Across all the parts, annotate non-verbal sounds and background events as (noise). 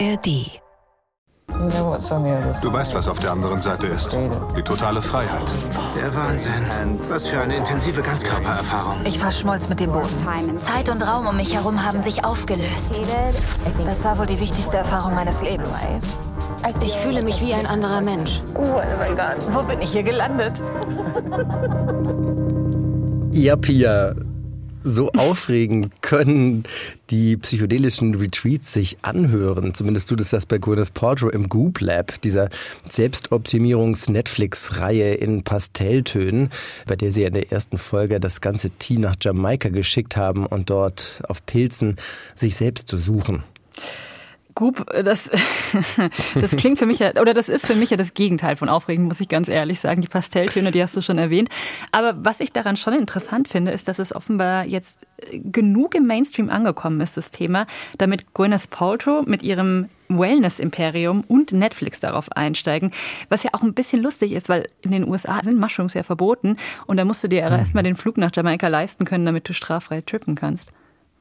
ARD. Du weißt, was auf der anderen Seite ist. Die totale Freiheit. Der Wahnsinn. Was für eine intensive Ganzkörpererfahrung. Ich verschmolz mit dem Boden. Zeit und Raum um mich herum haben sich aufgelöst. Das war wohl die wichtigste Erfahrung meines Lebens. Ich fühle mich wie ein anderer Mensch. Wo bin ich hier gelandet? Ja, Pia, so aufregend können die psychedelischen Retreats sich anhören. Zumindest tut es das bei Gwyneth Paltrow im Goop Lab, dieser Selbstoptimierungs-Netflix-Reihe in Pastelltönen, bei der sie in der ersten Folge das ganze Team nach Jamaika geschickt haben und dort auf Pilzen sich selbst zu suchen. Goop, das, (laughs) das klingt für mich ja, oder das ist für mich ja das Gegenteil von aufregend, muss ich ganz ehrlich sagen. Die Pastelltöne, die hast du schon erwähnt. Aber was ich daran schon interessant finde, ist, dass es offenbar jetzt genug im Mainstream angekommen ist, das Thema, damit Gwyneth Paltrow mit ihrem Wellness-Imperium und Netflix darauf einsteigen. Was ja auch ein bisschen lustig ist, weil in den USA sind Mushrooms ja verboten und da musst du dir mhm. erstmal den Flug nach Jamaika leisten können, damit du straffrei trippen kannst.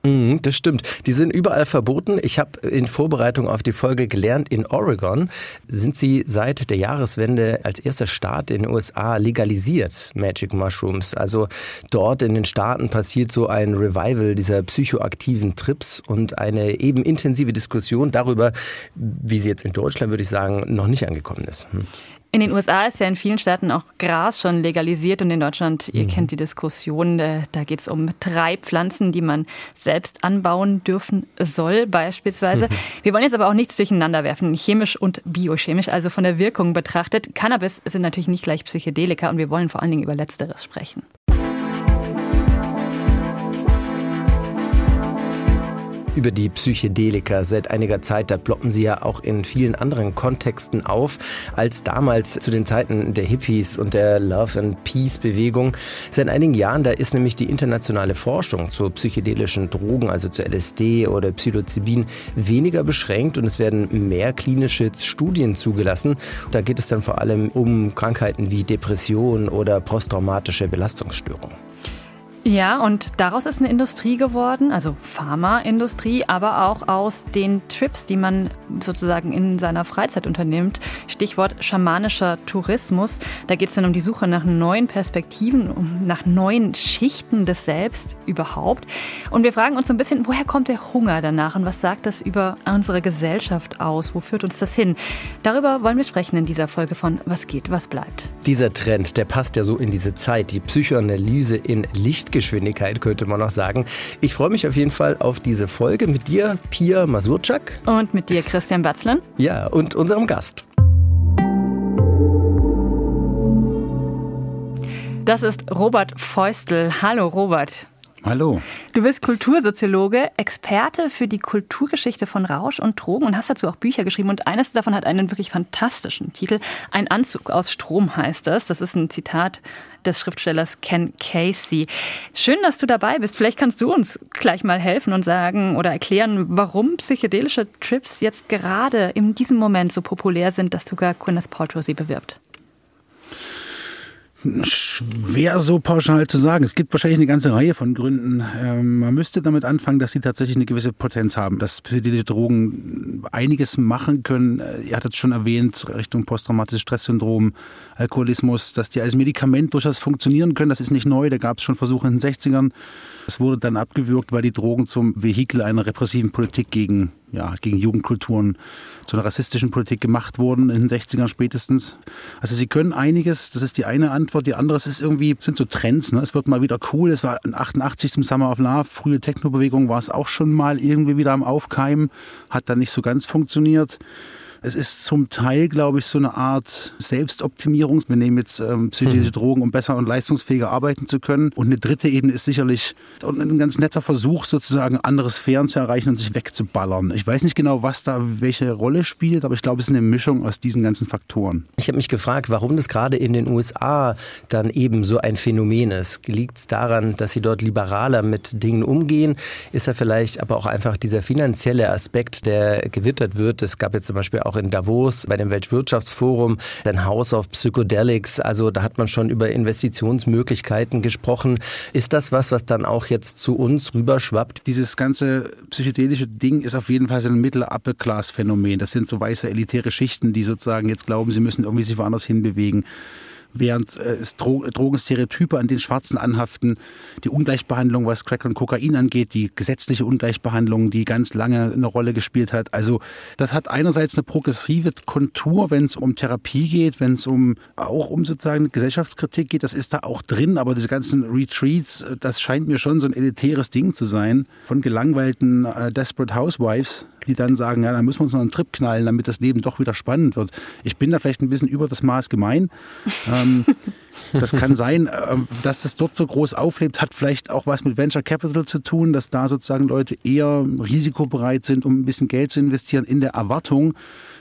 Mhm, das stimmt. Die sind überall verboten. Ich habe in Vorbereitung auf die Folge gelernt, in Oregon sind sie seit der Jahreswende als erster Staat in den USA legalisiert, Magic Mushrooms. Also dort in den Staaten passiert so ein Revival dieser psychoaktiven Trips und eine eben intensive Diskussion darüber, wie sie jetzt in Deutschland, würde ich sagen, noch nicht angekommen ist. Hm. In den USA ist ja in vielen Staaten auch Gras schon legalisiert und in Deutschland, ihr mhm. kennt die Diskussion, äh, da geht es um drei Pflanzen, die man selbst anbauen dürfen soll beispielsweise. Mhm. Wir wollen jetzt aber auch nichts durcheinander werfen, chemisch und biochemisch, also von der Wirkung betrachtet. Cannabis sind natürlich nicht gleich Psychedelika und wir wollen vor allen Dingen über Letzteres sprechen. Über die Psychedelika. Seit einiger Zeit, da ploppen sie ja auch in vielen anderen Kontexten auf, als damals zu den Zeiten der Hippies und der Love and Peace Bewegung. Seit einigen Jahren, da ist nämlich die internationale Forschung zu psychedelischen Drogen, also zu LSD oder Psilocybin, weniger beschränkt und es werden mehr klinische Studien zugelassen. Da geht es dann vor allem um Krankheiten wie Depression oder posttraumatische Belastungsstörungen. Ja, und daraus ist eine Industrie geworden, also Pharmaindustrie, aber auch aus den Trips, die man sozusagen in seiner Freizeit unternimmt. Stichwort schamanischer Tourismus. Da geht es dann um die Suche nach neuen Perspektiven, um nach neuen Schichten des Selbst überhaupt. Und wir fragen uns so ein bisschen, woher kommt der Hunger danach und was sagt das über unsere Gesellschaft aus? Wo führt uns das hin? Darüber wollen wir sprechen in dieser Folge von Was geht, was bleibt. Dieser Trend, der passt ja so in diese Zeit, die Psychoanalyse in Licht Lichtgeschwindigkeit, könnte man noch sagen. Ich freue mich auf jeden Fall auf diese Folge mit dir, Pia Masurczak. Und mit dir, Christian Batzlen. Ja, und unserem Gast. Das ist Robert Feustel. Hallo, Robert. Hallo. Du bist Kultursoziologe, Experte für die Kulturgeschichte von Rausch und Drogen und hast dazu auch Bücher geschrieben. Und eines davon hat einen wirklich fantastischen Titel. Ein Anzug aus Strom heißt das. Das ist ein Zitat des Schriftstellers Ken Casey. Schön, dass du dabei bist. Vielleicht kannst du uns gleich mal helfen und sagen oder erklären, warum psychedelische Trips jetzt gerade in diesem Moment so populär sind, dass sogar Gwyneth Paltrow sie bewirbt. Schwer so pauschal zu sagen. Es gibt wahrscheinlich eine ganze Reihe von Gründen. Ähm, man müsste damit anfangen, dass sie tatsächlich eine gewisse Potenz haben, dass psychedelische Drogen einiges machen können. Äh, ihr hattet es schon erwähnt, Richtung posttraumatisches Stresssyndrom, Alkoholismus, dass die als Medikament durchaus funktionieren können. Das ist nicht neu, da gab es schon Versuche in den 60ern. Es wurde dann abgewürgt, weil die Drogen zum Vehikel einer repressiven Politik gegen, ja, gegen Jugendkulturen, zu einer rassistischen Politik gemacht wurden, in den 60ern spätestens. Also sie können einiges, das ist die eine Antwort. Die andere ist irgendwie, sind so Trends. Ne? Es wird mal wieder cool. Es war 88 zum Summer of Love, frühe Technobewegung war es auch schon mal irgendwie wieder am Aufkeimen, hat dann nicht so ganz funktioniert. Es ist zum Teil, glaube ich, so eine Art Selbstoptimierung. Wir nehmen jetzt ähm, psychedelische hm. Drogen, um besser und leistungsfähiger arbeiten zu können. Und eine dritte Ebene ist sicherlich ein ganz netter Versuch, sozusagen andere Sphären zu erreichen und sich wegzuballern. Ich weiß nicht genau, was da welche Rolle spielt, aber ich glaube, es ist eine Mischung aus diesen ganzen Faktoren. Ich habe mich gefragt, warum das gerade in den USA dann eben so ein Phänomen ist. Liegt es daran, dass sie dort liberaler mit Dingen umgehen? Ist da vielleicht aber auch einfach dieser finanzielle Aspekt, der gewittert wird? Es gab jetzt zum Beispiel auch auch in Davos bei dem Weltwirtschaftsforum, ein House of Psychedelics. Also da hat man schon über Investitionsmöglichkeiten gesprochen. Ist das was, was dann auch jetzt zu uns rüberschwappt? Dieses ganze psychedelische Ding ist auf jeden Fall so ein Mittel-Upper-Class-Phänomen. Das sind so weiße elitäre Schichten, die sozusagen jetzt glauben, sie müssen irgendwie sich woanders hinbewegen während äh, es Dro Drogenstereotype an den Schwarzen anhaften, die Ungleichbehandlung, was Crack und Kokain angeht, die gesetzliche Ungleichbehandlung, die ganz lange eine Rolle gespielt hat. Also das hat einerseits eine progressive Kontur, wenn es um Therapie geht, wenn es um auch um sozusagen Gesellschaftskritik geht, das ist da auch drin, aber diese ganzen Retreats, das scheint mir schon so ein elitäres Ding zu sein von gelangweilten äh, Desperate Housewives, die dann sagen, ja, dann müssen wir uns noch einen Trip knallen, damit das Leben doch wieder spannend wird. Ich bin da vielleicht ein bisschen über das Maß gemein. ähm, (laughs) das kann (laughs) sein, ähm, dass es dort so groß auflebt, hat vielleicht auch was mit Venture Capital zu tun, dass da sozusagen Leute eher risikobereit sind, um ein bisschen Geld zu investieren in der Erwartung,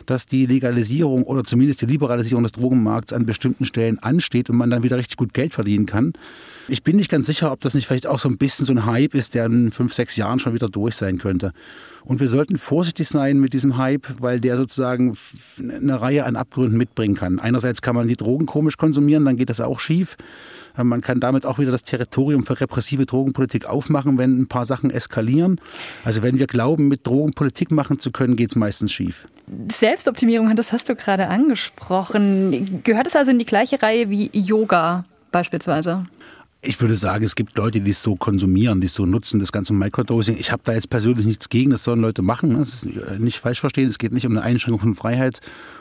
dass die Legalisierung oder zumindest die Liberalisierung des Drogenmarkts an bestimmten Stellen ansteht und man dann wieder richtig gut Geld verdienen kann. Ich bin nicht ganz sicher, ob das nicht vielleicht auch so ein bisschen so ein Hype ist, der in fünf, sechs Jahren schon wieder durch sein könnte. Und wir sollten vorsichtig sein mit diesem Hype, weil der sozusagen eine Reihe an Abgründen mitbringen kann. Einerseits kann man die Drogen komisch konsumieren, dann geht das auch schief. Man kann damit auch wieder das Territorium für repressive Drogenpolitik aufmachen, wenn ein paar Sachen eskalieren. Also wenn wir glauben, mit Drogen Politik machen zu können, geht es meistens schief. Selbstoptimierung, das hast du gerade angesprochen. Gehört es also in die gleiche Reihe wie Yoga beispielsweise? Ich würde sagen, es gibt Leute, die es so konsumieren, die es so nutzen, das ganze Microdosing. Ich habe da jetzt persönlich nichts gegen, das sollen Leute machen. Das ist nicht falsch verstehen. Es geht nicht um eine Einschränkung von Freiheit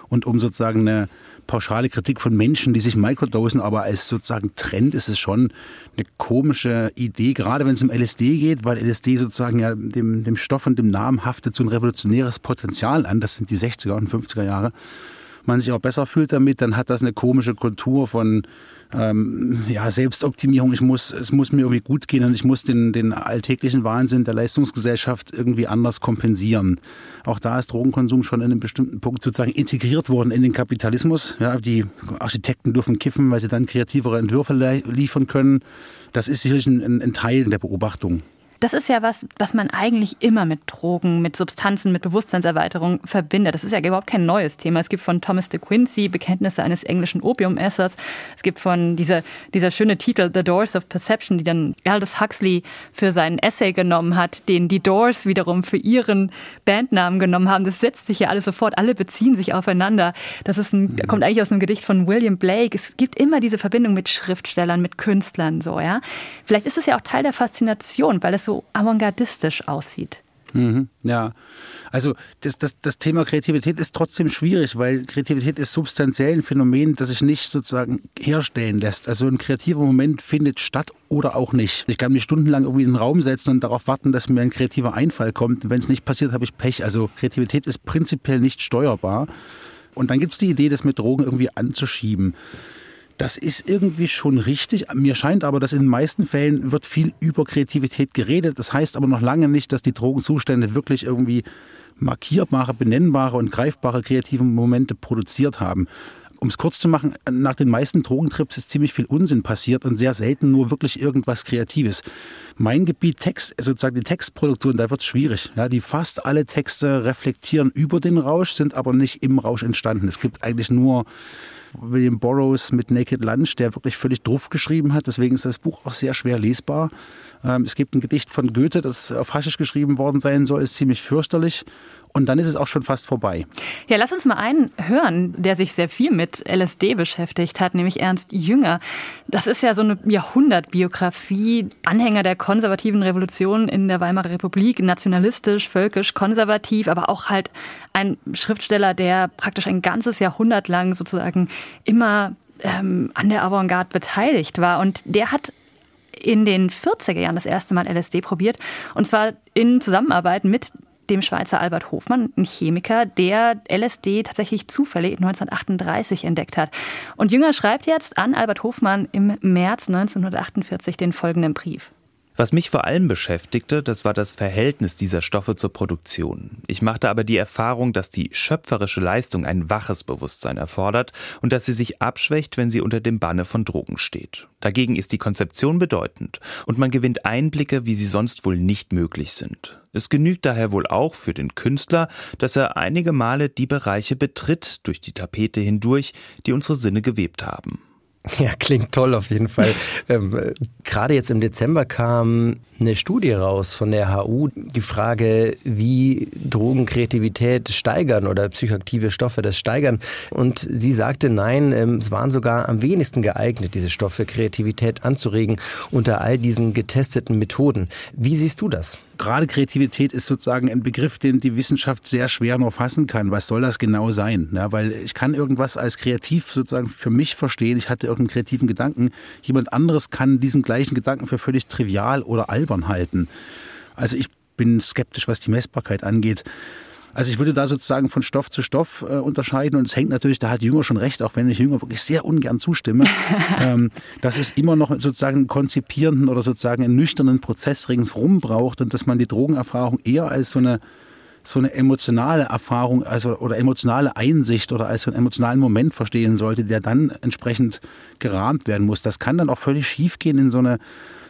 und um sozusagen eine pauschale Kritik von Menschen, die sich microdosen, aber als sozusagen Trend ist es schon eine komische Idee, gerade wenn es um LSD geht, weil LSD sozusagen ja dem, dem Stoff und dem Namen haftet so ein revolutionäres Potenzial an. Das sind die 60er und 50er Jahre. Man sich auch besser fühlt damit, dann hat das eine komische Kultur von ähm, ja, Selbstoptimierung, ich muss, es muss mir irgendwie gut gehen und ich muss den, den alltäglichen Wahnsinn der Leistungsgesellschaft irgendwie anders kompensieren. Auch da ist Drogenkonsum schon in einem bestimmten Punkt sozusagen integriert worden in den Kapitalismus. Ja, die Architekten dürfen kiffen, weil sie dann kreativere Entwürfe liefern können. Das ist sicherlich ein, ein Teil der Beobachtung. Das ist ja was, was man eigentlich immer mit Drogen, mit Substanzen, mit Bewusstseinserweiterung verbindet. Das ist ja überhaupt kein neues Thema. Es gibt von Thomas de Quincey Bekenntnisse eines englischen Opiumessers. Es gibt von dieser, dieser schöne Titel The Doors of Perception, die dann Aldous Huxley für seinen Essay genommen hat, den die Doors wiederum für ihren Bandnamen genommen haben. Das setzt sich ja alles sofort. Alle beziehen sich aufeinander. Das ist ein, mhm. kommt eigentlich aus einem Gedicht von William Blake. Es gibt immer diese Verbindung mit Schriftstellern, mit Künstlern, so, ja. Vielleicht ist es ja auch Teil der Faszination, weil es so so avantgardistisch aussieht. Mhm, ja, also das, das, das Thema Kreativität ist trotzdem schwierig, weil Kreativität ist substanziell ein Phänomen, das sich nicht sozusagen herstellen lässt. Also ein kreativer Moment findet statt oder auch nicht. Ich kann mich stundenlang irgendwie in den Raum setzen und darauf warten, dass mir ein kreativer Einfall kommt. Wenn es nicht passiert, habe ich Pech. Also Kreativität ist prinzipiell nicht steuerbar. Und dann gibt es die Idee, das mit Drogen irgendwie anzuschieben. Das ist irgendwie schon richtig. Mir scheint aber, dass in den meisten Fällen wird viel über Kreativität geredet. Das heißt aber noch lange nicht, dass die Drogenzustände wirklich irgendwie markierbare, benennbare und greifbare kreative Momente produziert haben. Um es kurz zu machen, nach den meisten Drogentrips ist ziemlich viel Unsinn passiert und sehr selten nur wirklich irgendwas Kreatives. Mein Gebiet Text, sozusagen die Textproduktion, da wird es schwierig. Ja, die fast alle Texte reflektieren über den Rausch, sind aber nicht im Rausch entstanden. Es gibt eigentlich nur William Burroughs mit Naked Lunch, der wirklich völlig druff geschrieben hat. Deswegen ist das Buch auch sehr schwer lesbar. Ähm, es gibt ein Gedicht von Goethe, das auf Haschisch geschrieben worden sein soll, ist ziemlich fürchterlich. Und dann ist es auch schon fast vorbei. Ja, lass uns mal einen hören, der sich sehr viel mit LSD beschäftigt hat, nämlich Ernst Jünger. Das ist ja so eine Jahrhundertbiografie, Anhänger der konservativen Revolution in der Weimarer Republik, nationalistisch, völkisch, konservativ, aber auch halt ein Schriftsteller, der praktisch ein ganzes Jahrhundert lang sozusagen immer ähm, an der Avantgarde beteiligt war. Und der hat in den 40er Jahren das erste Mal LSD probiert. Und zwar in Zusammenarbeit mit dem Schweizer Albert Hofmann, ein Chemiker, der LSD tatsächlich zufällig 1938 entdeckt hat. Und Jünger schreibt jetzt an Albert Hofmann im März 1948 den folgenden Brief. Was mich vor allem beschäftigte, das war das Verhältnis dieser Stoffe zur Produktion. Ich machte aber die Erfahrung, dass die schöpferische Leistung ein waches Bewusstsein erfordert und dass sie sich abschwächt, wenn sie unter dem Banne von Drogen steht. Dagegen ist die Konzeption bedeutend und man gewinnt Einblicke, wie sie sonst wohl nicht möglich sind. Es genügt daher wohl auch für den Künstler, dass er einige Male die Bereiche betritt durch die Tapete hindurch, die unsere Sinne gewebt haben. Ja, klingt toll auf jeden Fall. (laughs) ähm, Gerade jetzt im Dezember kam eine Studie raus von der HU, die Frage, wie Drogen Kreativität steigern oder psychoaktive Stoffe das steigern. Und sie sagte, nein, ähm, es waren sogar am wenigsten geeignet, diese Stoffe Kreativität anzuregen unter all diesen getesteten Methoden. Wie siehst du das? Gerade Kreativität ist sozusagen ein Begriff, den die Wissenschaft sehr schwer nur fassen kann. Was soll das genau sein? Ja, weil ich kann irgendwas als kreativ sozusagen für mich verstehen. Ich hatte irgendeinen kreativen Gedanken. Jemand anderes kann diesen gleichen Gedanken für völlig trivial oder albern halten. Also ich bin skeptisch, was die Messbarkeit angeht. Also ich würde da sozusagen von Stoff zu Stoff äh, unterscheiden und es hängt natürlich, da hat Jünger schon recht, auch wenn ich Jünger wirklich sehr ungern zustimme, (laughs) ähm, dass es immer noch sozusagen einen konzipierenden oder sozusagen einen nüchternen Prozess ringsrum braucht und dass man die Drogenerfahrung eher als so eine so eine emotionale Erfahrung, also oder emotionale Einsicht oder als so einen emotionalen Moment verstehen sollte, der dann entsprechend gerahmt werden muss. Das kann dann auch völlig schiefgehen in so eine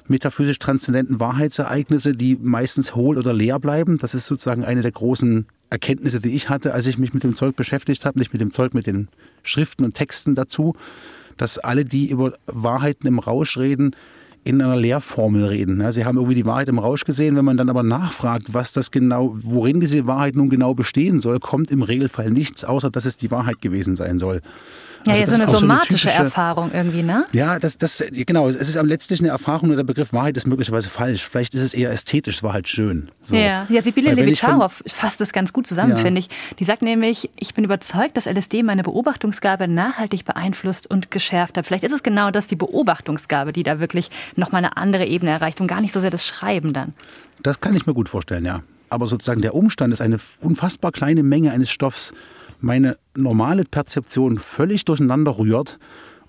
metaphysisch transzendenten Wahrheitsereignisse, die meistens hohl oder leer bleiben. Das ist sozusagen eine der großen Erkenntnisse, die ich hatte, als ich mich mit dem Zeug beschäftigt habe, nicht mit dem Zeug, mit den Schriften und Texten dazu, dass alle, die über Wahrheiten im Rausch reden, in einer Lehrformel reden. Sie haben irgendwie die Wahrheit im Rausch gesehen. Wenn man dann aber nachfragt, was das genau, worin diese Wahrheit nun genau bestehen soll, kommt im Regelfall nichts, außer dass es die Wahrheit gewesen sein soll. Ja, also ja, so eine somatische so eine Erfahrung irgendwie, ne? Ja, das, das, genau. Es ist am letztlich eine Erfahrung und der Begriff Wahrheit ist möglicherweise falsch. Vielleicht ist es eher ästhetisch, es war halt schön. So. Ja, ja Sibylle Levitscharow fasst das ganz gut zusammen, ja. finde ich. Die sagt nämlich, ich bin überzeugt, dass LSD meine Beobachtungsgabe nachhaltig beeinflusst und geschärft hat. Vielleicht ist es genau das, die Beobachtungsgabe, die da wirklich nochmal eine andere Ebene erreicht und gar nicht so sehr das Schreiben dann. Das kann ich mir gut vorstellen, ja. Aber sozusagen der Umstand ist eine unfassbar kleine Menge eines Stoffs, meine normale Perzeption völlig durcheinander rührt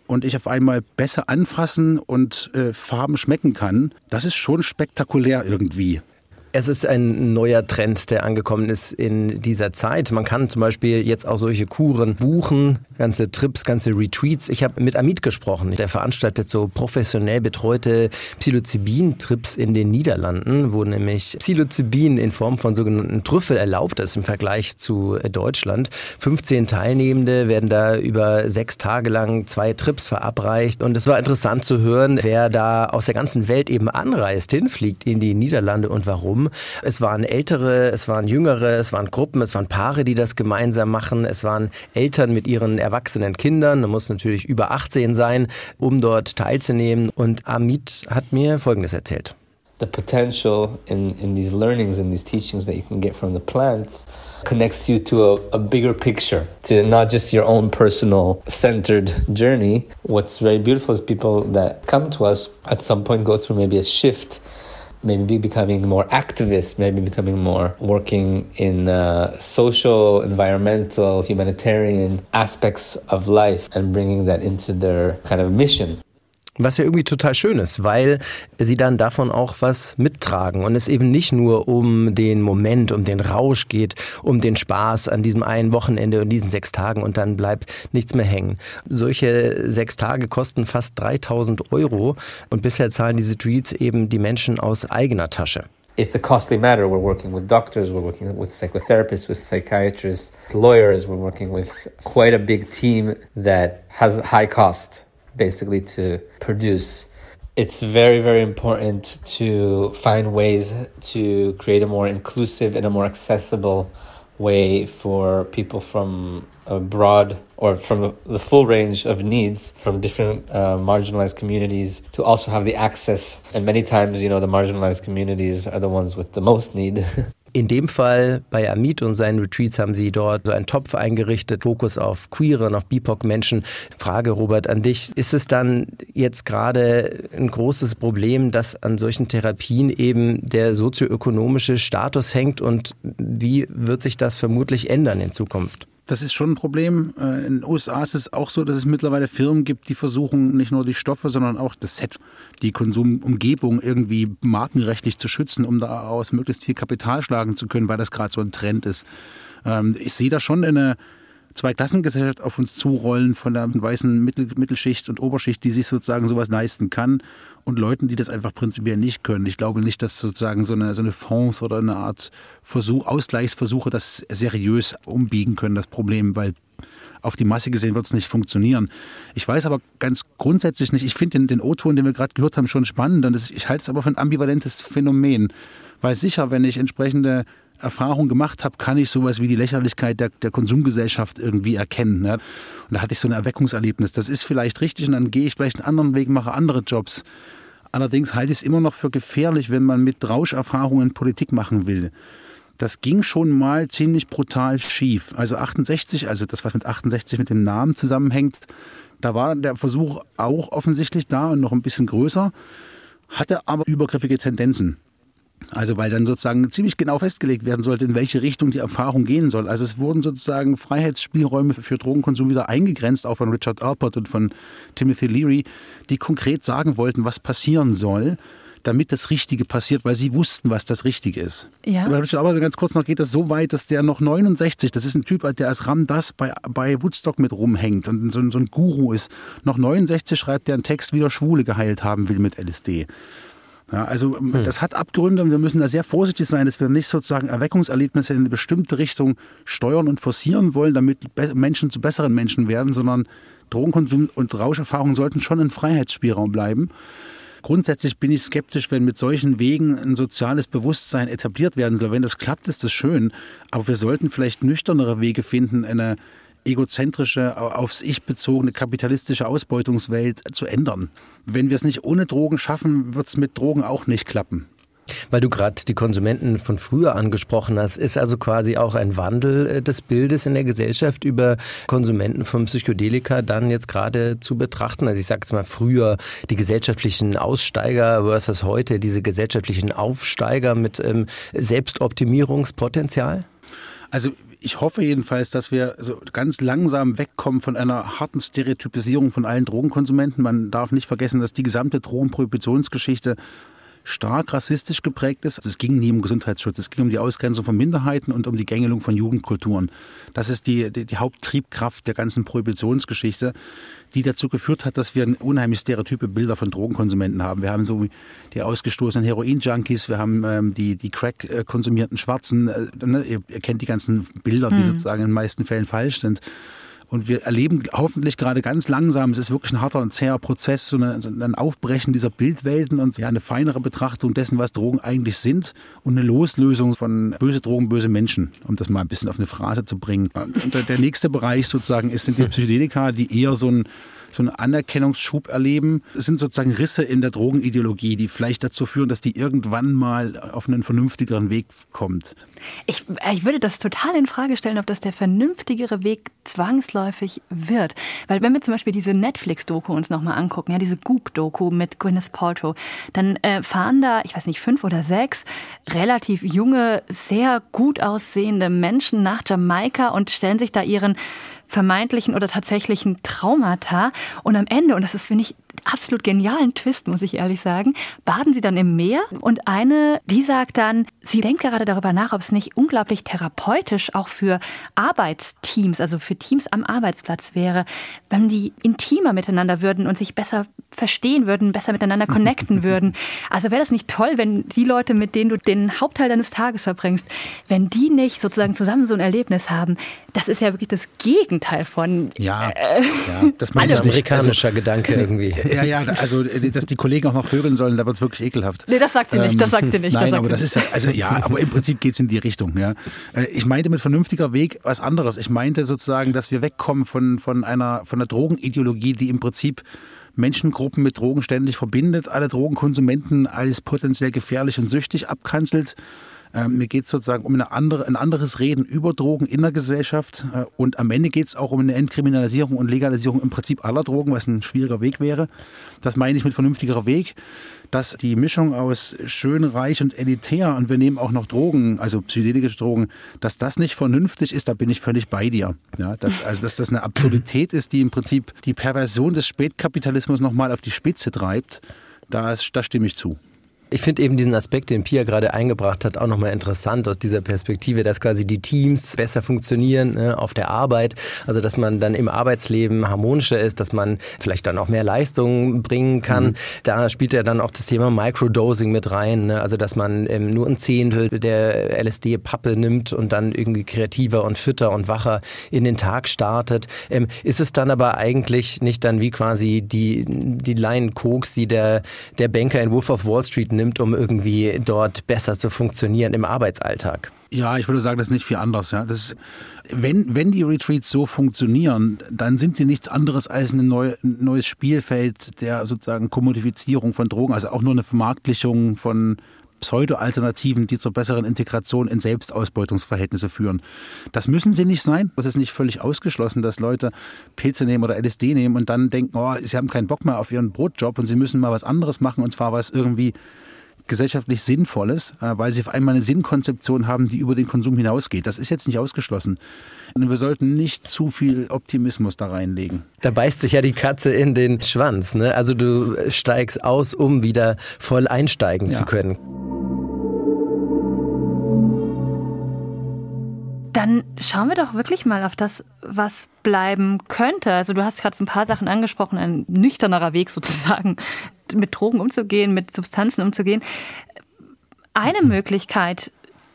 und ich auf einmal besser anfassen und äh, Farben schmecken kann, das ist schon spektakulär irgendwie. Es ist ein neuer Trend, der angekommen ist in dieser Zeit. Man kann zum Beispiel jetzt auch solche Kuren buchen, ganze Trips, ganze Retreats. Ich habe mit Amit gesprochen. Der veranstaltet so professionell betreute Psilocybin-Trips in den Niederlanden, wo nämlich Psilocybin in Form von sogenannten Trüffel erlaubt ist im Vergleich zu Deutschland. 15 Teilnehmende werden da über sechs Tage lang zwei Trips verabreicht. Und es war interessant zu hören, wer da aus der ganzen Welt eben anreist, hinfliegt in die Niederlande und warum. Es waren ältere, es waren jüngere, es waren Gruppen, es waren Paare, die das gemeinsam machen, es waren Eltern mit ihren erwachsenen Kindern, man muss natürlich über 18 sein, um dort teilzunehmen. Und Amit hat mir Folgendes erzählt. the potential in, in these learnings and these teachings that you can get from the plants connects you to a, a, bigger picture, to not just your own personal centered journey. What's very beautiful is people that come to us at some point go through maybe a shift maybe becoming more activist, maybe becoming more working in uh, social, environmental, humanitarian aspects of life and bringing that into their kind of mission. Was ja irgendwie total schön ist, weil sie dann davon auch was mittragen und es eben nicht nur um den Moment, um den Rausch geht, um den Spaß an diesem einen Wochenende und diesen sechs Tagen und dann bleibt nichts mehr hängen. Solche sechs Tage kosten fast 3000 Euro und bisher zahlen diese Tweets eben die Menschen aus eigener Tasche. it's a costly matter. We're working with doctors, we're working with psychotherapists, with psychiatrists, lawyers, we're working with quite a big team that has high cost. Basically to produce. It's very, very important to find ways to create a more inclusive and a more accessible way for people from a broad or from the full range of needs from different uh, marginalized communities to also have the access. And many times, you know, the marginalized communities are the ones with the most need. (laughs) In dem Fall bei Amit und seinen Retreats haben sie dort so einen Topf eingerichtet, Fokus auf queere und auf BIPOC-Menschen. Frage, Robert, an dich. Ist es dann jetzt gerade ein großes Problem, dass an solchen Therapien eben der sozioökonomische Status hängt und wie wird sich das vermutlich ändern in Zukunft? Das ist schon ein Problem. Äh, in den USA ist es auch so, dass es mittlerweile Firmen gibt, die versuchen, nicht nur die Stoffe, sondern auch das Set, die Konsumumgebung irgendwie markenrechtlich zu schützen, um daraus möglichst viel Kapital schlagen zu können, weil das gerade so ein Trend ist. Ähm, ich sehe da schon eine Zweiklassengesellschaft auf uns zurollen von der weißen Mittel, Mittelschicht und Oberschicht, die sich sozusagen sowas leisten kann und Leuten, die das einfach prinzipiell nicht können. Ich glaube nicht, dass sozusagen so eine, so eine Fonds oder eine Art Versuch, Ausgleichsversuche das seriös umbiegen können, das Problem, weil auf die Masse gesehen wird es nicht funktionieren. Ich weiß aber ganz grundsätzlich nicht, ich finde den, den O-Ton, den wir gerade gehört haben, schon spannend und ich halte es aber für ein ambivalentes Phänomen. Weil sicher, wenn ich entsprechende Erfahrung gemacht habe, kann ich sowas wie die Lächerlichkeit der, der Konsumgesellschaft irgendwie erkennen. Ne? Und da hatte ich so ein Erweckungserlebnis. Das ist vielleicht richtig und dann gehe ich vielleicht einen anderen Weg, mache andere Jobs. Allerdings halte ich es immer noch für gefährlich, wenn man mit Rauscherfahrungen Politik machen will. Das ging schon mal ziemlich brutal schief. Also 68, also das, was mit 68 mit dem Namen zusammenhängt, da war der Versuch auch offensichtlich da und noch ein bisschen größer, hatte aber übergriffige Tendenzen. Also weil dann sozusagen ziemlich genau festgelegt werden sollte, in welche Richtung die Erfahrung gehen soll. Also es wurden sozusagen Freiheitsspielräume für Drogenkonsum wieder eingegrenzt, auch von Richard Alpert und von Timothy Leary, die konkret sagen wollten, was passieren soll damit das Richtige passiert, weil sie wussten, was das Richtige ist. Ja. Aber ganz kurz noch geht das so weit, dass der noch 69, das ist ein Typ, der als Ram das bei, bei Woodstock mit rumhängt und so, so ein Guru ist, noch 69 schreibt der einen Text, wie der Schwule geheilt haben will mit LSD. Ja, also ähm, hm. das hat Abgründe und wir müssen da sehr vorsichtig sein, dass wir nicht sozusagen Erweckungserlebnisse in eine bestimmte Richtung steuern und forcieren wollen, damit Menschen zu besseren Menschen werden, sondern Drogenkonsum und Rauscherfahrungen sollten schon ein Freiheitsspielraum bleiben. Grundsätzlich bin ich skeptisch, wenn mit solchen Wegen ein soziales Bewusstsein etabliert werden soll. Wenn das klappt, ist das schön. Aber wir sollten vielleicht nüchternere Wege finden, eine egozentrische, aufs Ich bezogene kapitalistische Ausbeutungswelt zu ändern. Wenn wir es nicht ohne Drogen schaffen, wird es mit Drogen auch nicht klappen. Weil du gerade die Konsumenten von früher angesprochen hast, ist also quasi auch ein Wandel äh, des Bildes in der Gesellschaft über Konsumenten von Psychedelika dann jetzt gerade zu betrachten. Also ich sage jetzt mal früher die gesellschaftlichen Aussteiger versus heute diese gesellschaftlichen Aufsteiger mit ähm, Selbstoptimierungspotenzial? Also ich hoffe jedenfalls, dass wir so ganz langsam wegkommen von einer harten Stereotypisierung von allen Drogenkonsumenten. Man darf nicht vergessen, dass die gesamte Drogenprohibitionsgeschichte stark rassistisch geprägt ist. Also es ging nie um Gesundheitsschutz, es ging um die Ausgrenzung von Minderheiten und um die Gängelung von Jugendkulturen. Das ist die, die, die Haupttriebkraft der ganzen Prohibitionsgeschichte, die dazu geführt hat, dass wir unheimlich stereotype Bilder von Drogenkonsumenten haben. Wir haben so die ausgestoßenen Heroin-Junkies, wir haben ähm, die, die Crack-konsumierten Schwarzen. Äh, ne? ihr, ihr, kennt die ganzen Bilder, die mhm. sozusagen in den meisten Fällen falsch sind. Und wir erleben hoffentlich gerade ganz langsam, es ist wirklich ein harter und zäher Prozess, so, eine, so ein Aufbrechen dieser Bildwelten und ja, eine feinere Betrachtung dessen, was Drogen eigentlich sind und eine Loslösung von böse Drogen, böse Menschen, um das mal ein bisschen auf eine Phrase zu bringen. Und der nächste Bereich sozusagen ist, sind die Psychedelika, die eher so ein so einen Anerkennungsschub erleben. Es sind sozusagen Risse in der Drogenideologie, die vielleicht dazu führen, dass die irgendwann mal auf einen vernünftigeren Weg kommt. Ich, ich würde das total in Frage stellen, ob das der vernünftigere Weg zwangsläufig wird. Weil wenn wir zum Beispiel diese Netflix-Doku uns nochmal angucken, ja, diese Goop-Doku mit Gwyneth Paltrow, dann äh, fahren da, ich weiß nicht, fünf oder sechs relativ junge, sehr gut aussehende Menschen nach Jamaika und stellen sich da ihren vermeintlichen oder tatsächlichen Traumata. Und am Ende, und das ist, finde ich, absolut genialen Twist, muss ich ehrlich sagen, baden sie dann im Meer und eine, die sagt dann, sie denkt gerade darüber nach, ob es nicht unglaublich therapeutisch auch für Arbeitsteams, also für Teams am Arbeitsplatz wäre, wenn die intimer miteinander würden und sich besser verstehen würden, besser miteinander connecten (laughs) würden. Also wäre das nicht toll, wenn die Leute, mit denen du den Hauptteil deines Tages verbringst, wenn die nicht sozusagen zusammen so ein Erlebnis haben. Das ist ja wirklich das Gegenteil von ja, äh, ja das (laughs) amerikanischer also, Gedanke (laughs) irgendwie. Ja, ja, also dass die Kollegen auch noch vögeln sollen, da wird es wirklich ekelhaft. Nee, das sagt sie nicht, das sagt sie nicht. Nein, das aber das ist ja, also ja, aber im Prinzip geht es in die Richtung. Ja. Äh, ich meinte mit vernünftiger Weg was anderes. Ich meinte sozusagen, dass wir wegkommen von, von einer von einer Drogenideologie, die im Prinzip Menschengruppen mit Drogen ständig verbindet, alle Drogenkonsumenten als potenziell gefährlich und süchtig abkanzelt ähm, mir geht es sozusagen um eine andere, ein anderes Reden über Drogen in der Gesellschaft. Äh, und am Ende geht es auch um eine Entkriminalisierung und Legalisierung im Prinzip aller Drogen, was ein schwieriger Weg wäre. Das meine ich mit vernünftigerer Weg, dass die Mischung aus schön, reich und elitär und wir nehmen auch noch Drogen, also psychedelische Drogen, dass das nicht vernünftig ist, da bin ich völlig bei dir. Ja, dass, also dass das eine Absurdität ist, die im Prinzip die Perversion des Spätkapitalismus nochmal auf die Spitze treibt, da, da stimme ich zu. Ich finde eben diesen Aspekt, den Pia gerade eingebracht hat, auch nochmal interessant aus dieser Perspektive, dass quasi die Teams besser funktionieren ne, auf der Arbeit. Also dass man dann im Arbeitsleben harmonischer ist, dass man vielleicht dann auch mehr Leistung bringen kann. Mhm. Da spielt ja dann auch das Thema Microdosing mit rein. Ne? Also dass man ähm, nur ein Zehntel der LSD-Pappe nimmt und dann irgendwie kreativer und fitter und wacher in den Tag startet. Ähm, ist es dann aber eigentlich nicht dann wie quasi die, die Line Koks, die der, der Banker in Wolf of Wall Street nimmt? Nimmt, um irgendwie dort besser zu funktionieren im Arbeitsalltag? Ja, ich würde sagen, das ist nicht viel anders. Ja. Das ist, wenn, wenn die Retreats so funktionieren, dann sind sie nichts anderes als ein, neu, ein neues Spielfeld der sozusagen Kommodifizierung von Drogen, also auch nur eine Vermarktlichung von Pseudo-Alternativen, die zur besseren Integration in Selbstausbeutungsverhältnisse führen. Das müssen sie nicht sein. Das ist nicht völlig ausgeschlossen, dass Leute Pilze nehmen oder LSD nehmen und dann denken, oh, sie haben keinen Bock mehr auf ihren Brotjob und sie müssen mal was anderes machen und zwar was irgendwie gesellschaftlich Sinnvolles, äh, weil sie auf einmal eine Sinnkonzeption haben, die über den Konsum hinausgeht. Das ist jetzt nicht ausgeschlossen. Und wir sollten nicht zu viel Optimismus da reinlegen. Da beißt sich ja die Katze in den Schwanz. Ne? Also du steigst aus, um wieder voll einsteigen ja. zu können. Dann schauen wir doch wirklich mal auf das, was bleiben könnte. Also du hast gerade so ein paar Sachen angesprochen, ein nüchternerer Weg sozusagen, mit Drogen umzugehen, mit Substanzen umzugehen. Eine Möglichkeit,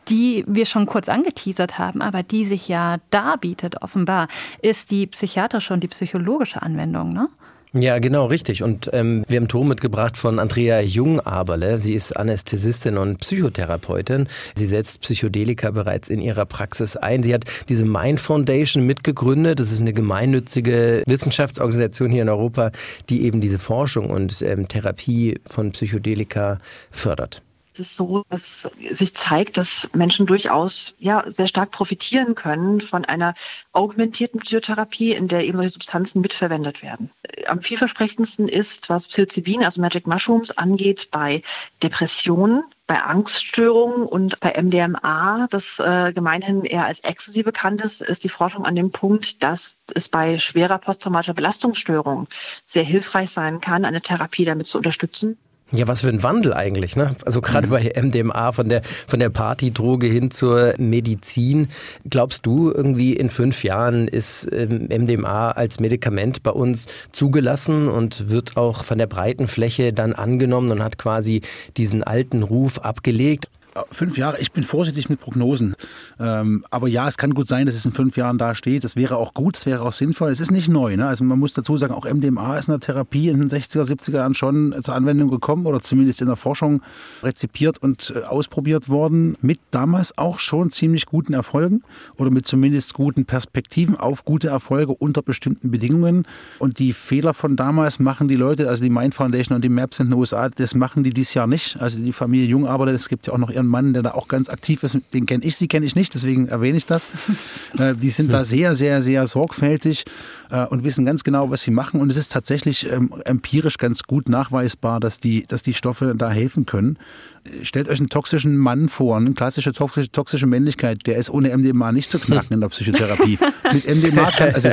die wir schon kurz angeteasert haben, aber die sich ja darbietet offenbar, ist die psychiatrische und die psychologische Anwendung. Ne? Ja, genau, richtig. Und ähm, wir haben Ton mitgebracht von Andrea Jungaberle. Sie ist Anästhesistin und Psychotherapeutin. Sie setzt Psychedelika bereits in ihrer Praxis ein. Sie hat diese Mind Foundation mitgegründet. Das ist eine gemeinnützige Wissenschaftsorganisation hier in Europa, die eben diese Forschung und ähm, Therapie von Psychedelika fördert es ist so, dass sich zeigt, dass Menschen durchaus ja sehr stark profitieren können von einer augmentierten Psychotherapie, in der eben solche Substanzen mitverwendet werden. Am vielversprechendsten ist, was Psilocybin, also Magic Mushrooms, angeht, bei Depressionen, bei Angststörungen und bei MDMA, das äh, gemeinhin eher als Ecstasy bekannt ist, ist die Forschung an dem Punkt, dass es bei schwerer posttraumatischer Belastungsstörung sehr hilfreich sein kann, eine Therapie damit zu unterstützen. Ja, was für ein Wandel eigentlich, ne? Also gerade mhm. bei MDMA von der von der Partydroge hin zur Medizin. Glaubst du irgendwie in fünf Jahren ist ähm, MDMA als Medikament bei uns zugelassen und wird auch von der breiten Fläche dann angenommen und hat quasi diesen alten Ruf abgelegt? Fünf Jahre, ich bin vorsichtig mit Prognosen. Ähm, aber ja, es kann gut sein, dass es in fünf Jahren da steht. Das wäre auch gut, das wäre auch sinnvoll. Es ist nicht neu. Ne? Also man muss dazu sagen, auch MDMA ist in der Therapie in den 60er, 70er Jahren schon zur Anwendung gekommen oder zumindest in der Forschung rezipiert und äh, ausprobiert worden. Mit damals auch schon ziemlich guten Erfolgen oder mit zumindest guten Perspektiven auf gute Erfolge unter bestimmten Bedingungen. Und die Fehler von damals machen die Leute, also die Mind Foundation und die MAPS in den USA, das machen die dieses Jahr nicht. Also die Familie Jungarbeiter, es gibt ja auch noch ihren Mann, der da auch ganz aktiv ist. Den kenne ich, sie kenne ich nicht, deswegen erwähne ich das. (laughs) Äh, die sind da sehr, sehr, sehr sorgfältig äh, und wissen ganz genau, was sie machen. Und es ist tatsächlich ähm, empirisch ganz gut nachweisbar, dass die, dass die Stoffe da helfen können. Stellt euch einen toxischen Mann vor, eine klassische toxische, toxische Männlichkeit, der ist ohne MDMA nicht zu knacken in der Psychotherapie. (laughs) mit MDMA kann, also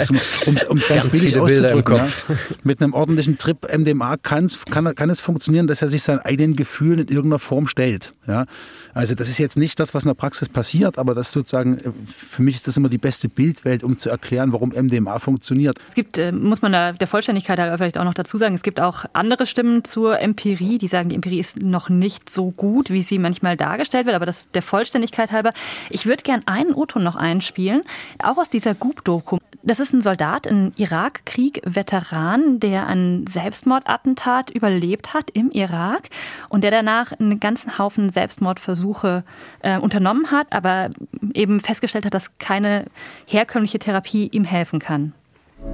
um es ganz, ganz billig auszudrücken, ja, (laughs) mit einem ordentlichen Trip MDMA kann's, kann, kann es funktionieren, dass er sich seinen eigenen Gefühlen in irgendeiner Form stellt. Ja? Also das ist jetzt nicht das, was in der Praxis passiert, aber das sozusagen, für mich ist das immer die beste Bildwelt, um zu erklären, warum MDMA funktioniert. Es gibt, äh, muss man da der Vollständigkeit vielleicht auch noch dazu sagen, es gibt auch andere Stimmen zur Empirie, die sagen, die Empirie ist noch nicht so gut gut, wie sie manchmal dargestellt wird, aber das der Vollständigkeit halber. Ich würde gern einen O-Ton noch einspielen, auch aus dieser Goop-Doku. Das ist ein Soldat, ein Irakkrieg-Veteran, der ein Selbstmordattentat überlebt hat im Irak und der danach einen ganzen Haufen Selbstmordversuche äh, unternommen hat, aber eben festgestellt hat, dass keine herkömmliche Therapie ihm helfen kann.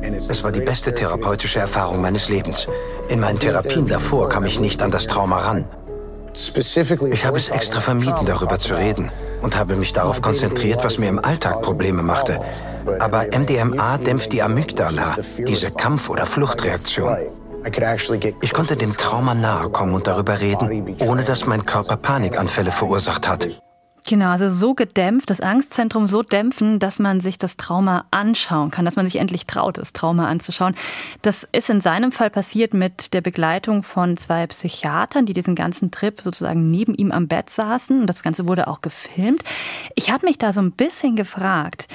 Es war die beste therapeutische Erfahrung meines Lebens. In meinen Therapien davor kam ich nicht an das Trauma ran. Ich habe es extra vermieden, darüber zu reden und habe mich darauf konzentriert, was mir im Alltag Probleme machte. Aber MDMA dämpft die Amygdala, diese Kampf- oder Fluchtreaktion. Ich konnte dem Trauma nahe kommen und darüber reden, ohne dass mein Körper Panikanfälle verursacht hat. Genau, also so gedämpft, das Angstzentrum so dämpfen, dass man sich das Trauma anschauen kann, dass man sich endlich traut, das Trauma anzuschauen. Das ist in seinem Fall passiert mit der Begleitung von zwei Psychiatern, die diesen ganzen Trip sozusagen neben ihm am Bett saßen. Und das Ganze wurde auch gefilmt. Ich habe mich da so ein bisschen gefragt,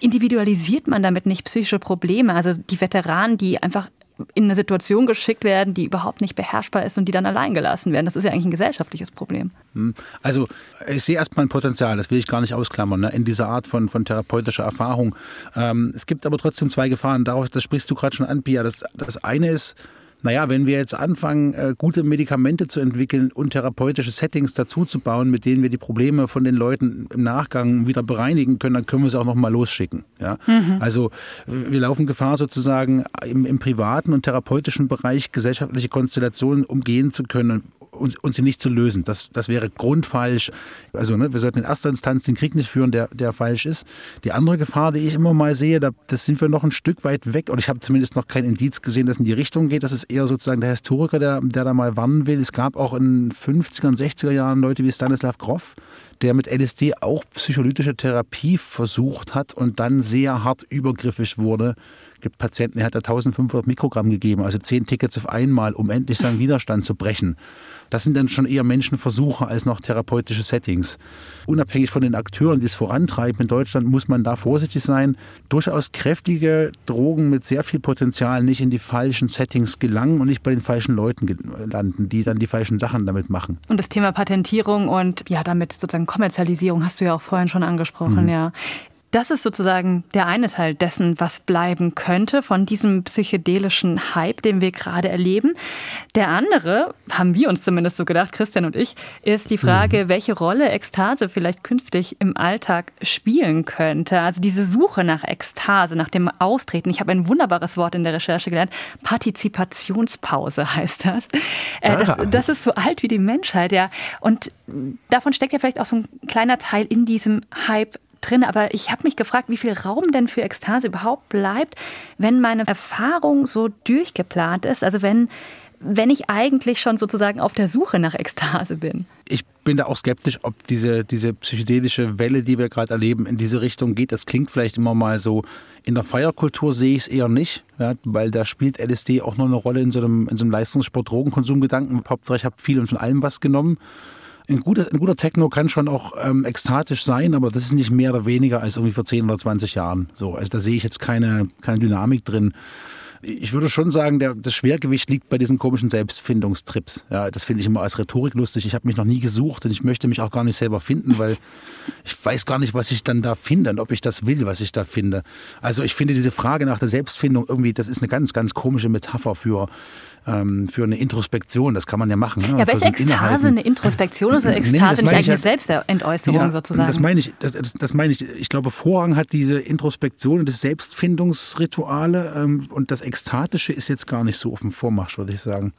individualisiert man damit nicht psychische Probleme? Also die Veteranen, die einfach in eine Situation geschickt werden, die überhaupt nicht beherrschbar ist und die dann allein gelassen werden. Das ist ja eigentlich ein gesellschaftliches Problem. Hm. Also ich sehe erstmal ein Potenzial, das will ich gar nicht ausklammern, ne, in dieser Art von, von therapeutischer Erfahrung. Ähm, es gibt aber trotzdem zwei Gefahren. Darauf, das sprichst du gerade schon an, Pia. Das, das eine ist, naja, wenn wir jetzt anfangen, äh, gute Medikamente zu entwickeln und therapeutische Settings dazu zu bauen, mit denen wir die Probleme von den Leuten im Nachgang wieder bereinigen können, dann können wir sie auch nochmal losschicken. Ja? Mhm. Also wir laufen Gefahr sozusagen im, im privaten und therapeutischen Bereich gesellschaftliche Konstellationen umgehen zu können und, und sie nicht zu lösen. Das, das wäre grundfalsch. Also ne, wir sollten in erster Instanz den Krieg nicht führen, der, der falsch ist. Die andere Gefahr, die ich immer mal sehe, da, das sind wir noch ein Stück weit weg. Und ich habe zumindest noch kein Indiz gesehen, dass in die Richtung geht. Das ist eher sozusagen der Historiker, der, der da mal warnen will. Es gab auch in 50er und 60er Jahren Leute wie Stanislav Grof, der mit LSD auch psycholytische Therapie versucht hat und dann sehr hart übergriffig wurde gibt Patienten, der hat da 1500 Mikrogramm gegeben, also zehn Tickets auf einmal, um endlich seinen Widerstand zu brechen. Das sind dann schon eher Menschenversuche als noch therapeutische Settings. Unabhängig von den Akteuren, die es vorantreiben in Deutschland, muss man da vorsichtig sein. Durchaus kräftige Drogen mit sehr viel Potenzial nicht in die falschen Settings gelangen und nicht bei den falschen Leuten landen, die dann die falschen Sachen damit machen. Und das Thema Patentierung und ja, damit sozusagen Kommerzialisierung hast du ja auch vorhin schon angesprochen, mhm. ja. Das ist sozusagen der eine Teil dessen, was bleiben könnte von diesem psychedelischen Hype, den wir gerade erleben. Der andere, haben wir uns zumindest so gedacht, Christian und ich, ist die Frage, mhm. welche Rolle Ekstase vielleicht künftig im Alltag spielen könnte. Also diese Suche nach Ekstase, nach dem Austreten. Ich habe ein wunderbares Wort in der Recherche gelernt. Partizipationspause heißt das. Äh, das, das ist so alt wie die Menschheit, ja. Und davon steckt ja vielleicht auch so ein kleiner Teil in diesem Hype drin, aber ich habe mich gefragt, wie viel Raum denn für Ekstase überhaupt bleibt, wenn meine Erfahrung so durchgeplant ist, also wenn wenn ich eigentlich schon sozusagen auf der Suche nach Ekstase bin. Ich bin da auch skeptisch, ob diese, diese psychedelische Welle, die wir gerade erleben, in diese Richtung geht. Das klingt vielleicht immer mal so. In der Feierkultur sehe ich es eher nicht, ja, weil da spielt LSD auch noch eine Rolle in so einem, in so einem Leistungssport-Drogenkonsumgedanken. Hauptsache, ich habe viel und von allem was genommen. Ein guter, ein guter Techno kann schon auch ähm, ekstatisch sein, aber das ist nicht mehr oder weniger als irgendwie vor 10 oder 20 Jahren. So, also da sehe ich jetzt keine, keine Dynamik drin ich würde schon sagen, der, das Schwergewicht liegt bei diesen komischen Selbstfindungstrips. Ja, das finde ich immer als Rhetorik lustig. Ich habe mich noch nie gesucht und ich möchte mich auch gar nicht selber finden, weil (laughs) ich weiß gar nicht, was ich dann da finde und ob ich das will, was ich da finde. Also ich finde diese Frage nach der Selbstfindung irgendwie, das ist eine ganz, ganz komische Metapher für ähm, für eine Introspektion. Das kann man ja machen. Ne? Ja, aber ist Ekstase eine Introspektion oder (laughs) Ekstase nee, nicht eigentlich eine Selbstentäußerung ja, sozusagen? Das meine ich. Das, das, meine ich. Ich glaube, Vorrang hat diese Introspektion und das Selbstfindungsrituale ähm, und das Ekstatische ist jetzt gar nicht so auf dem Vormarsch, würde ich sagen.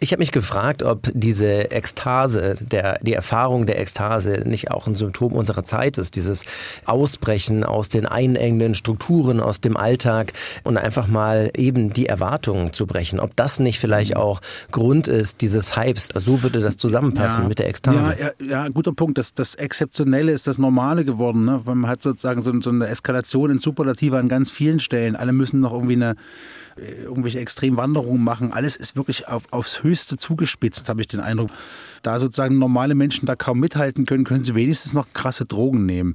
Ich habe mich gefragt, ob diese Ekstase, der, die Erfahrung der Ekstase nicht auch ein Symptom unserer Zeit ist. Dieses Ausbrechen aus den einengenden Strukturen, aus dem Alltag und einfach mal eben die Erwartungen zu brechen. Ob das nicht vielleicht auch Grund ist dieses Hypes. So würde das zusammenpassen ja, mit der Ekstase. Ja, ja, ja, guter Punkt. Das, das Exzeptionelle ist das Normale geworden. Ne? Man hat sozusagen so, so eine Eskalation in Superlative an ganz vielen Stellen. Alle müssen noch irgendwie eine irgendwelche Extremwanderungen machen. Alles ist wirklich auf, aufs Höchste zugespitzt, habe ich den Eindruck. Da sozusagen normale Menschen da kaum mithalten können, können sie wenigstens noch krasse Drogen nehmen.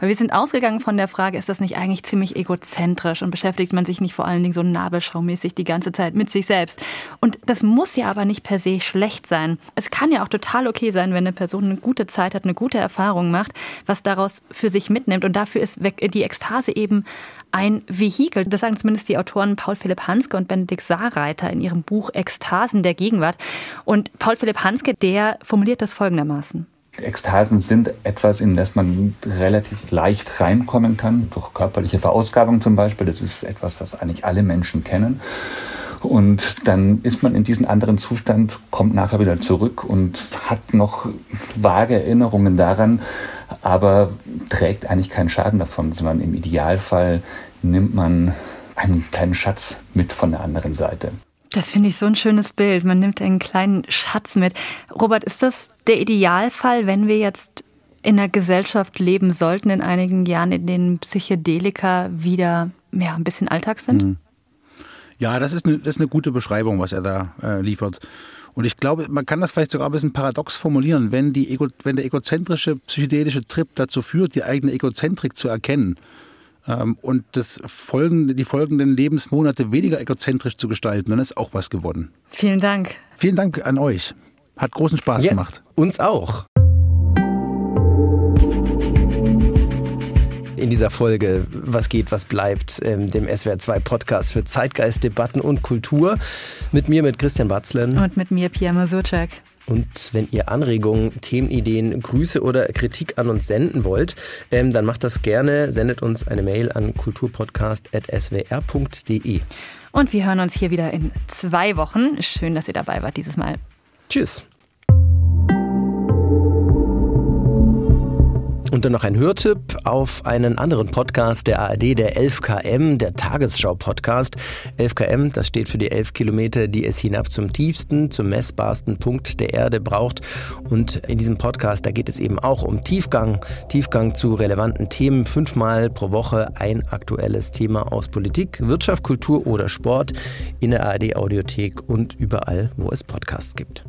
Weil wir sind ausgegangen von der Frage, ist das nicht eigentlich ziemlich egozentrisch und beschäftigt man sich nicht vor allen Dingen so nabelschaumäßig die ganze Zeit mit sich selbst? Und das muss ja aber nicht per se schlecht sein. Es kann ja auch total okay sein, wenn eine Person eine gute Zeit hat, eine gute Erfahrung macht, was daraus für sich mitnimmt. Und dafür ist die Ekstase eben ein Vehikel. Das sagen zumindest die Autoren Paul Philipp Hanske und Benedikt Saarreiter in ihrem Buch Ekstasen der Gegenwart. Und Paul Philipp Hanske, der formuliert das folgendermaßen. Ekstasen sind etwas, in das man relativ leicht reinkommen kann, durch körperliche Verausgabung zum Beispiel. Das ist etwas, was eigentlich alle Menschen kennen. Und dann ist man in diesen anderen Zustand, kommt nachher wieder zurück und hat noch vage Erinnerungen daran, aber trägt eigentlich keinen Schaden davon, sondern im Idealfall nimmt man einen kleinen Schatz mit von der anderen Seite. Das finde ich so ein schönes Bild. Man nimmt einen kleinen Schatz mit. Robert, ist das der Idealfall, wenn wir jetzt in der Gesellschaft leben sollten in einigen Jahren, in denen Psychedelika wieder ja, ein bisschen Alltag sind? Mhm. Ja, das ist, eine, das ist eine gute Beschreibung, was er da äh, liefert. Und ich glaube, man kann das vielleicht sogar ein bisschen paradox formulieren, wenn, die wenn der egozentrische psychedelische Trip dazu führt, die eigene Egozentrik zu erkennen und das folgende, die folgenden Lebensmonate weniger egozentrisch zu gestalten, dann ist auch was gewonnen. Vielen Dank. Vielen Dank an euch. Hat großen Spaß ja, gemacht. Uns auch. in dieser Folge Was geht, was bleibt, ähm, dem SWR2 Podcast für Zeitgeist, Debatten und Kultur. Mit mir, mit Christian Batzlen. Und mit mir, Pia Masurczak. Und wenn ihr Anregungen, Themenideen, Grüße oder Kritik an uns senden wollt, ähm, dann macht das gerne. Sendet uns eine Mail an kulturpodcast.swr.de. Und wir hören uns hier wieder in zwei Wochen. Schön, dass ihr dabei wart dieses Mal. Tschüss. Und dann noch ein Hörtipp auf einen anderen Podcast der ARD, der 11KM, der Tagesschau-Podcast. 11KM, das steht für die 11 Kilometer, die es hinab zum tiefsten, zum messbarsten Punkt der Erde braucht. Und in diesem Podcast, da geht es eben auch um Tiefgang, Tiefgang zu relevanten Themen. Fünfmal pro Woche ein aktuelles Thema aus Politik, Wirtschaft, Kultur oder Sport in der ARD-Audiothek und überall, wo es Podcasts gibt.